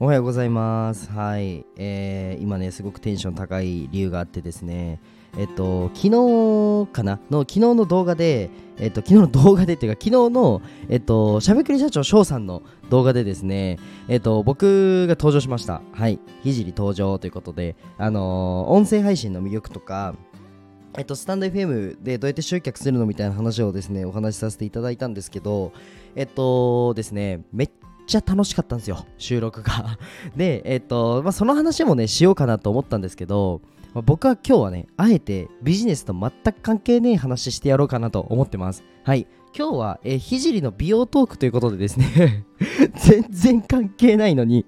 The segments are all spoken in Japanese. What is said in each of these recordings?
おはようございます。はい。えー、今ね、すごくテンション高い理由があってですね、えっと、昨日かな？の、昨日の動画で、えっと、昨日の動画でっていうか、昨日の、えっと、しゃべくり社長翔さんの動画でですね、えっと、僕が登場しました。はい。ひじり登場ということで、あのー音声配信の魅力とか、えっと、スタンド FM でどうやって集客するのみたいな話をですね、お話しさせていただいたんですけど、えっとですね、めっちゃ楽しかったんですよ、収録が。で、えっと、まあ、その話もね、しようかなと思ったんですけど、まあ僕は今日はね、あえてビジネスと全く関係ねえ話してやろうかなと思ってます。はい。今日は、えーひじりの美容トークということでですね、全然関係ないのに、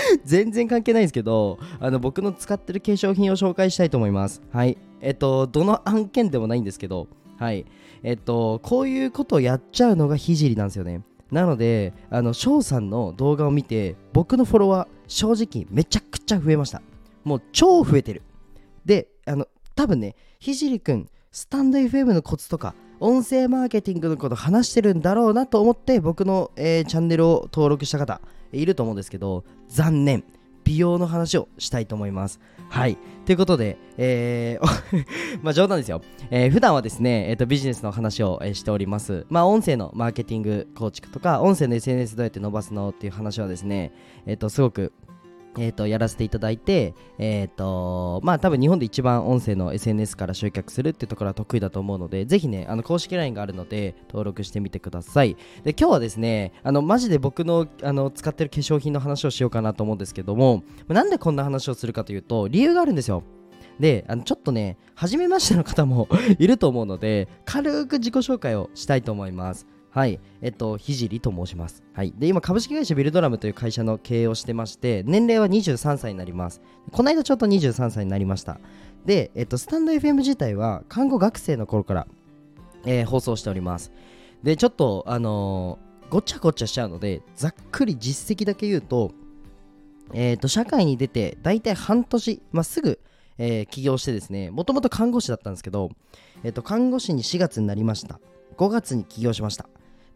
全然関係ないんですけどあの僕の使ってる化粧品を紹介したいと思いますはいえっとどの案件でもないんですけどはいえっとこういうことをやっちゃうのがひじりなんですよねなのであの翔さんの動画を見て僕のフォロワー正直めちゃくちゃ増えました。もう超増えてる。であの多分ねひじりくんスタンド FM のコツとか音声マーケティングのこと話してるんだろうなと思って僕の、えーチャンネルを登録した方いると思うんですけど残念。美容の話をしたいと思います。はい。ということで、えー まあ冗談ですよ、えー普段はですね、えーとビジネスの話を、えーしております。まあ音声のマーケティング構築とか音声の SNS どうやって伸ばすのっていう話はですねえっ、とすごくえー、とやらせていただいて、えーとまあ、多分日本で一番音声の SNS から集客するっていうところは得意だと思うので、ぜひね、あの公式 LINE があるので、登録してみてください。で、今日はですね、あのマジで僕のあの使ってる化粧品の話をしようかなと思うんですけども、なんでこんな話をするかというと、理由があるんですよ。であのちょっとね初めましての方も いると思うので軽く自己紹介をしたいと思いますはい。えっとひじりと申します。はい。で今株式会社ビルドラムという会社の経営をしてまして年齢は23歳になります。この間ちょっと23歳になりました。でえっとスタンド FM 自体は看護学生の頃から、えー放送しております。でちょっとあのーごちゃごっちゃしちゃうのでざっくり実績だけ言うとえー、と社会に出て大体半年、まあ、すぐ、えー起業してですねもともと看護師だったんですけど、えー、と看護師に4月になりました。5月に起業しました。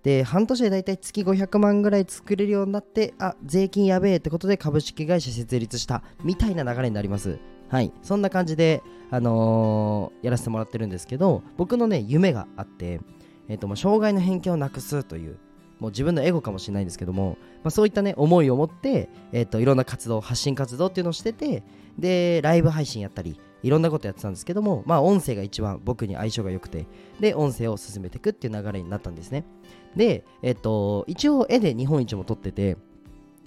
で半年で大体月500万ぐらい作れるようになってあ税金やべえってことで株式会社設立したみたいな流れになります。はい。そんな感じで、あのーやらせてもらってるんですけど僕のね夢があって、えーとまあ、障害の偏見をなくすというもう自分のエゴかもしれないんですけども、まあ、そういったね思いを持って、えー、といろんな活動発信活動っていうのをしててでライブ配信やったりいろんなことやってたんですけどもまあ音声が一番僕に相性が良くてで音声を進めていくっていう流れになったんですね。でえっ、と一応絵で日本一も取ってて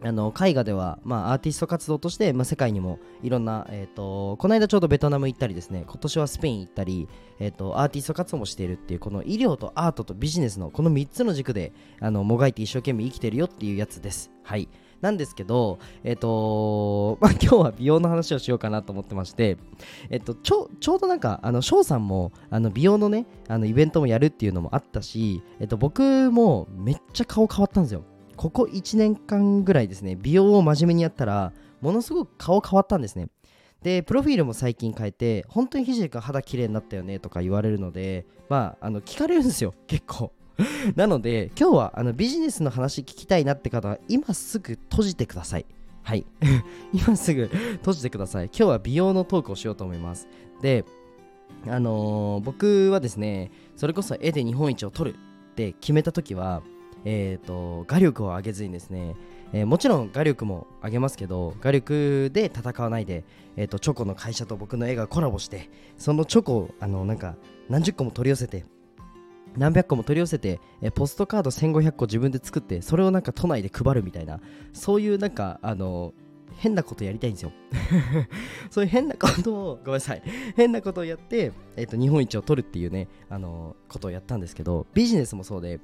あの絵画では、まあ、アーティスト活動として、まあ、世界にもいろんな、えー、とこの間ちょうどベトナム行ったりですね今年はスペイン行ったり、えー、とアーティスト活動もしているっていうこの医療とアートとビジネスのこの3つの軸であのもがいて一生懸命生きてるよっていうやつです。はい。なんですけど、えっ、と まあ、今日は美容の話をしようかなと思ってまして、えっ、と、ちょちょうどなんか、あの翔さんもあの美容のね、あのイベントもやるっていうのもあったし、えっ、と、僕もめっちゃ顔変わったんですよ。ここ1年間ぐらいですね、美容を真面目にやったら、ものすごく顔変わったんですね。で、プロフィールも最近変えて、本当にひじりくん肌綺麗になったよねとか言われるので、まあ、あの聞かれるんですよ、結構。なので、今日はあのビジネスの話聞きたいなって方は、今すぐ閉じてください。はい。今すぐ閉じてください。今日は美容のトークをしようと思います。で、あのー僕はですね、それこそ絵で日本一を取るって決めたときは、えっ、と、画力を上げずにですね、えーもちろん画力も上げますけど、画力で戦わないで、えっ、と、チョコの会社と僕の絵がコラボして、そのチョコを、あの、なんか、何十個も取り寄せて、何百個も取り寄せて、えポストカード1500個自分で作ってそれをなんか都内で配るみたいなそういうなんかあの変なことやりたいんですよ。そういう変なことをごめんなさい。変なことをやって、えー、と日本一を取るっていうねあのことをやったんですけどビジネスもそうで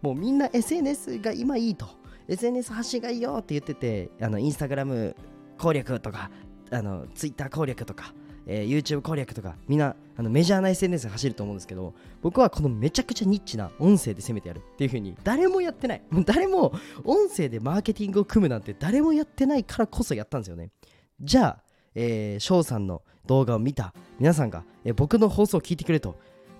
もうみんな SNS が今いいと。SNS 発信がいいよって言っててあのインスタグラム攻略とかあのツイッター攻略とかえー YouTube 攻略とかみんなあのメジャーな SNS 走ると思うんですけど僕はこのめちゃくちゃニッチな音声で攻めてやるっていう風に誰もやってない。誰も音声でマーケティングを組むなんて誰もやってないからこそやったんですよね。じゃあ、えー、翔さんの動画を見た。皆さんが、えー僕の放送を聞いてくれると。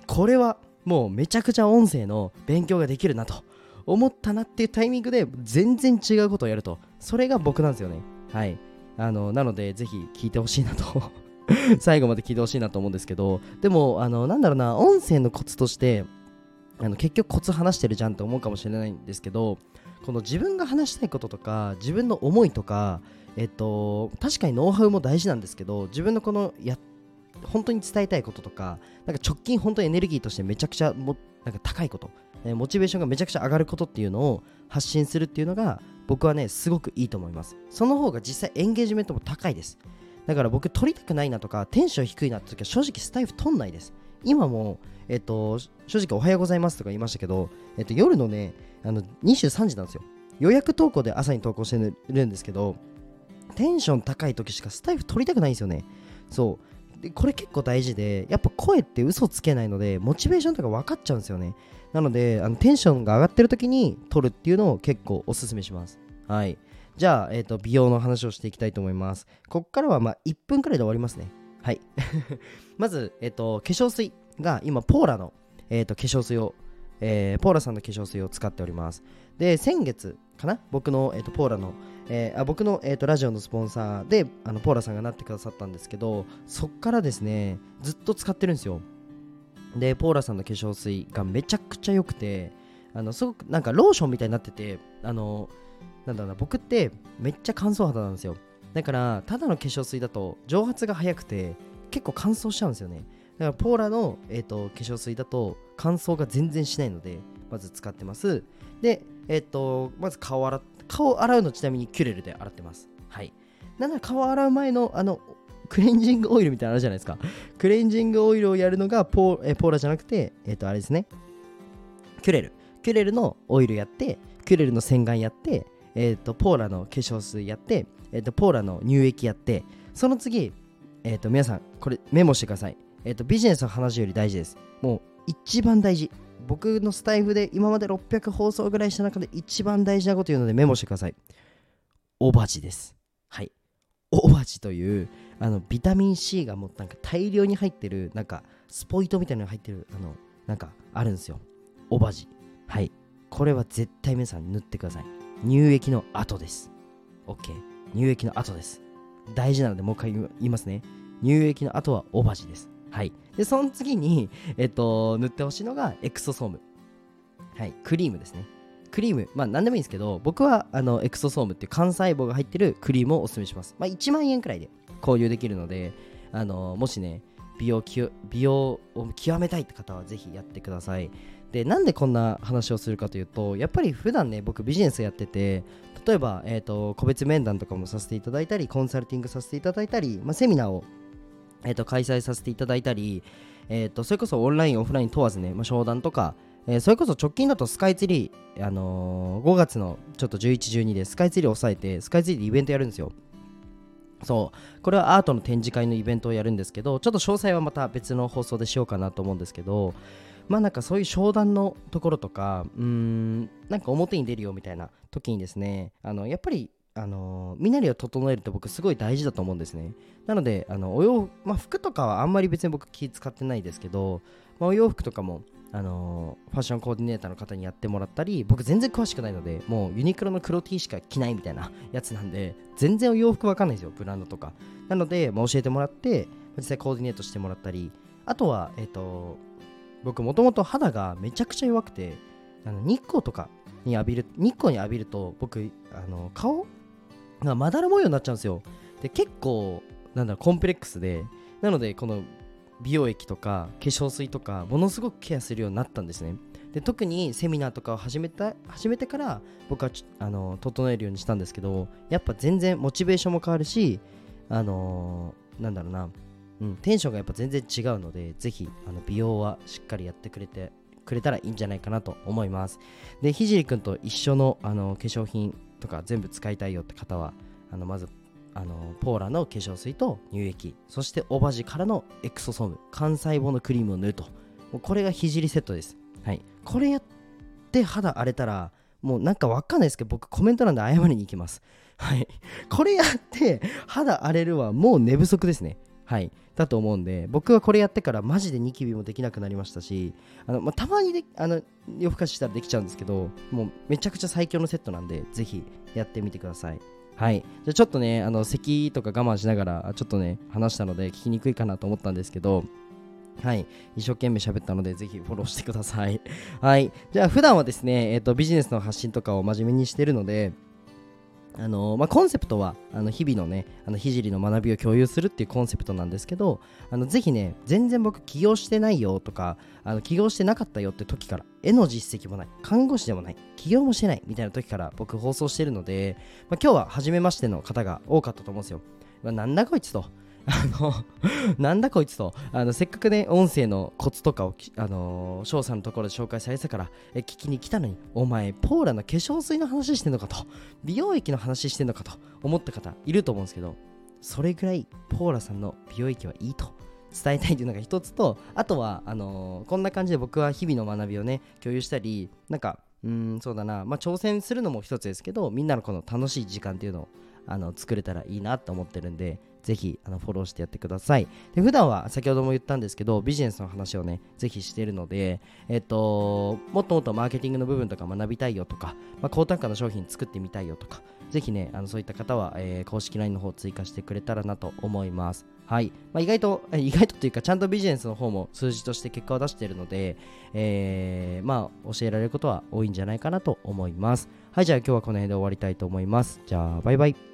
これはもうめちゃくちゃ音声の勉強ができるなと。思ったなっていうタイミングで全然違うことをやると。それが僕なんですよね。はい。あのなのでぜひ聞いてほしいなと。最後まで聞いてほしいなと思うんですけどでもあのなんだろうな音声のコツとしてあの結局コツ話してるじゃんって思うかもしれないんですけどこの自分が話したいこととか自分の思いとかえっと確かにノウハウも大事なんですけど自分のこのや本当に伝えたいこととかなんか直近本当にエネルギーとしてめちゃくちゃもなんか高いことえモチベーションがめちゃくちゃ上がることっていうのを発信するっていうのが僕はねすごくいいと思います。その方が実際エンゲージメントも高いです。だから僕取りたくないなとかテンション低いなって時は正直スタイフ取んないです。今も、えっと、正直おはようございますとか言いましたけど、えっと、夜のねあの23時なんですよ。予約投稿で朝に投稿してるんですけどテンション高い時しかスタイフ取りたくないんですよね。そう。でこれ結構大事でやっぱ声って嘘つけないのでモチベーションとか分かっちゃうんですよね。なのであのテンションが上がってる時に取るっていうのを結構おすすめします。はい。じゃあ、えーと、美容の話をしていきたいと思います。ここからはまあ1分くらいで終わりますね。はい。まず、えーと、化粧水が今ポーラの、えーと、化粧水を、えー、ポーラさんの化粧水を使っております。で先月かな？僕の、えー、とポーラの、えー、あ僕の、えー、とラジオのスポンサーであのポーラさんがなってくださったんですけどそっからですねずっと使ってるんですよ。でポーラさんの化粧水がめちゃくちゃ良くてあのすごくなんかローションみたいになっててあのなんだろうな僕ってめっちゃ乾燥肌なんですよ。だからただの化粧水だと蒸発が早くて結構乾燥しちゃうんですよね。だからポーラの、えーと、化粧水だと乾燥が全然しないのでまず使ってます。でえっ、ー、とまず顔洗顔洗うのちなみにキュレルで洗ってます。はい。なんなら顔洗う前のあのクレンジングオイルみたいなのあるじゃないですか。クレンジングオイルをやるのがポー,、え、ポーラじゃなくてえっ、ー、とあれですね。キュレル。キュレルのオイルやってキュレルの洗顔やってえーと、ポーラの化粧水やって、えーと、ポーラの乳液やってその次、えーと、皆さんこれメモしてください、えー、とビジネスの話より大事です。もう一番大事。僕のスタイフで今まで600放送ぐらいした中で一番大事なこと言うのでメモしてください。オバジです。はい。オバジというあのビタミン C がもうなんか大量に入ってるなんかスポイトみたいなのが入ってるあのなんかあるんですよ。オバジはい。これは絶対皆さん塗ってください。乳液の後です。OK。乳液の後です。大事なのでもう一回言いますね。乳液の後はオバジです。はい。で、その次に、えっと、塗ってほしいのがエクソソーム。はい。クリームですね。クリーム、まあ何でもいいんですけど、僕はあのエクソソームっていう幹細胞が入ってるクリームをおすすめします。まあ1万円くらいで購入できるので、あのもしね、美容美容を極めたいって方はぜひやってください。でなんでこんな話をするかというとやっぱり普段ね僕ビジネスやってて例えば、えーと、個別面談とかもさせていただいたりコンサルティングさせていただいたり、まあ、セミナーを、えーと、開催させていただいたり、えーと、それこそオンラインオフライン問わずね、まあ、商談とか、えー、それこそ直近だとスカイツリー、あのー、5月のちょっと11、12でスカイツリーを抑えてスカイツリーでイベントやるんですよ。そう。これはアートの展示会のイベントをやるんですけどちょっと詳細はまた別の放送でしようかなと思うんですけどまあなんかそういう商談のところとかうーんなんか表に出るよみたいな時にですねあのやっぱりあの身なりを整えるって僕すごい大事だと思うんですね。なのであのお洋、まあ、服とかはあんまり別に僕気使ってないですけど、まあ、お洋服とかもあのファッションコーディネーターの方にやってもらったり僕全然詳しくないのでもうユニクロの黒 T しか着ないみたいな やつなんで全然お洋服わかんないですよブランドとか。なので、まあ、教えてもらって実際コーディネートしてもらったりあとはえっ、ー、と僕もともと肌がめちゃくちゃ弱くてあの日光とかに浴びる日光に浴びると僕あの顔がまだら模様になっちゃうんですよ。で結構なんだろコンプレックスでなのでこの美容液とか化粧水とかものすごくケアするようになったんですね。で特にセミナーとかを始めた始めてから僕はあの整えるようにしたんですけどやっぱ全然モチベーションも変わるしあのー、なんだろうなうん、テンションがやっぱ全然違うので、ぜひあの美容はしっかりやってくれてくれたらいいんじゃないかなと思います。で、ひじりくんと一緒のあの化粧品とか全部使いたいよって方は、あのまずあのポーラの化粧水と乳液、そしてオバジからのエクソソーム、幹細胞のクリームを塗ると。もうこれがひじりセットです。はい。これやって肌荒れたら、もうなんかわかんないですけど、僕コメント欄で謝りに行きます。はい。これやって肌荒れるはもう寝不足ですね。はいだと思うんで僕はこれやってからマジでニキビもできなくなりましたしあの、まあ、たまにであの夜更かししたらできちゃうんですけどもうめちゃくちゃ最強のセットなんでぜひやってみてくださいはいじゃちょっとねあの咳とか我慢しながらちょっとね話したので聞きにくいかなと思ったんですけどはい。一生懸命喋ったので、ぜひフォローしてください。はい。じゃあ、普段はですね、えっ、ー、と、ビジネスの発信とかを真面目にしてるので、あのまあ、コンセプトはあの日々のねあの聖の学びを共有するっていうコンセプトなんですけどあのぜひね全然僕起業してないよとかあの起業してなかったよって時から絵の実績もない看護師でもない起業もしてないみたいな時から僕放送してるので、まあ、今日は初めましての方が多かったと思うんですよ、まあ、なんだこいつと。あの なんだこいつとあのせっかくね音声のコツとかをあの翔さんのところで紹介されてたからえ聞きに来たのにお前ポーラの化粧水の話してんのかと美容液の話してんのかと思った方いると思うんですけどそれぐらいポーラさんの美容液はいいと伝えたいというのが一つとあとはあのー、こんな感じで僕は日々の学びをね共有したりなんかうんそうだなまあ挑戦するのも一つですけどみんなのこの楽しい時間っていうのをあの作れたらいいなと思ってるんでぜひあのフォローしてやってください。で普段は先ほども言ったんですけど、ビジネスの話をね、ぜひしてるので、えっと、もっともっとマーケティングの部分とか学びたいよとか、まあ、高単価の商品作ってみたいよとか、ぜひね、あのそういった方は、えー、公式 LINE の方追加してくれたらなと思います。はい。まあ、意外と、意外とというか、ちゃんとビジネスの方も数字として結果を出しているので、えー、まあ、教えられることは多いんじゃないかなと思います。はい、じゃあ今日はこの辺で終わりたいと思います。じゃあ、バイバイ。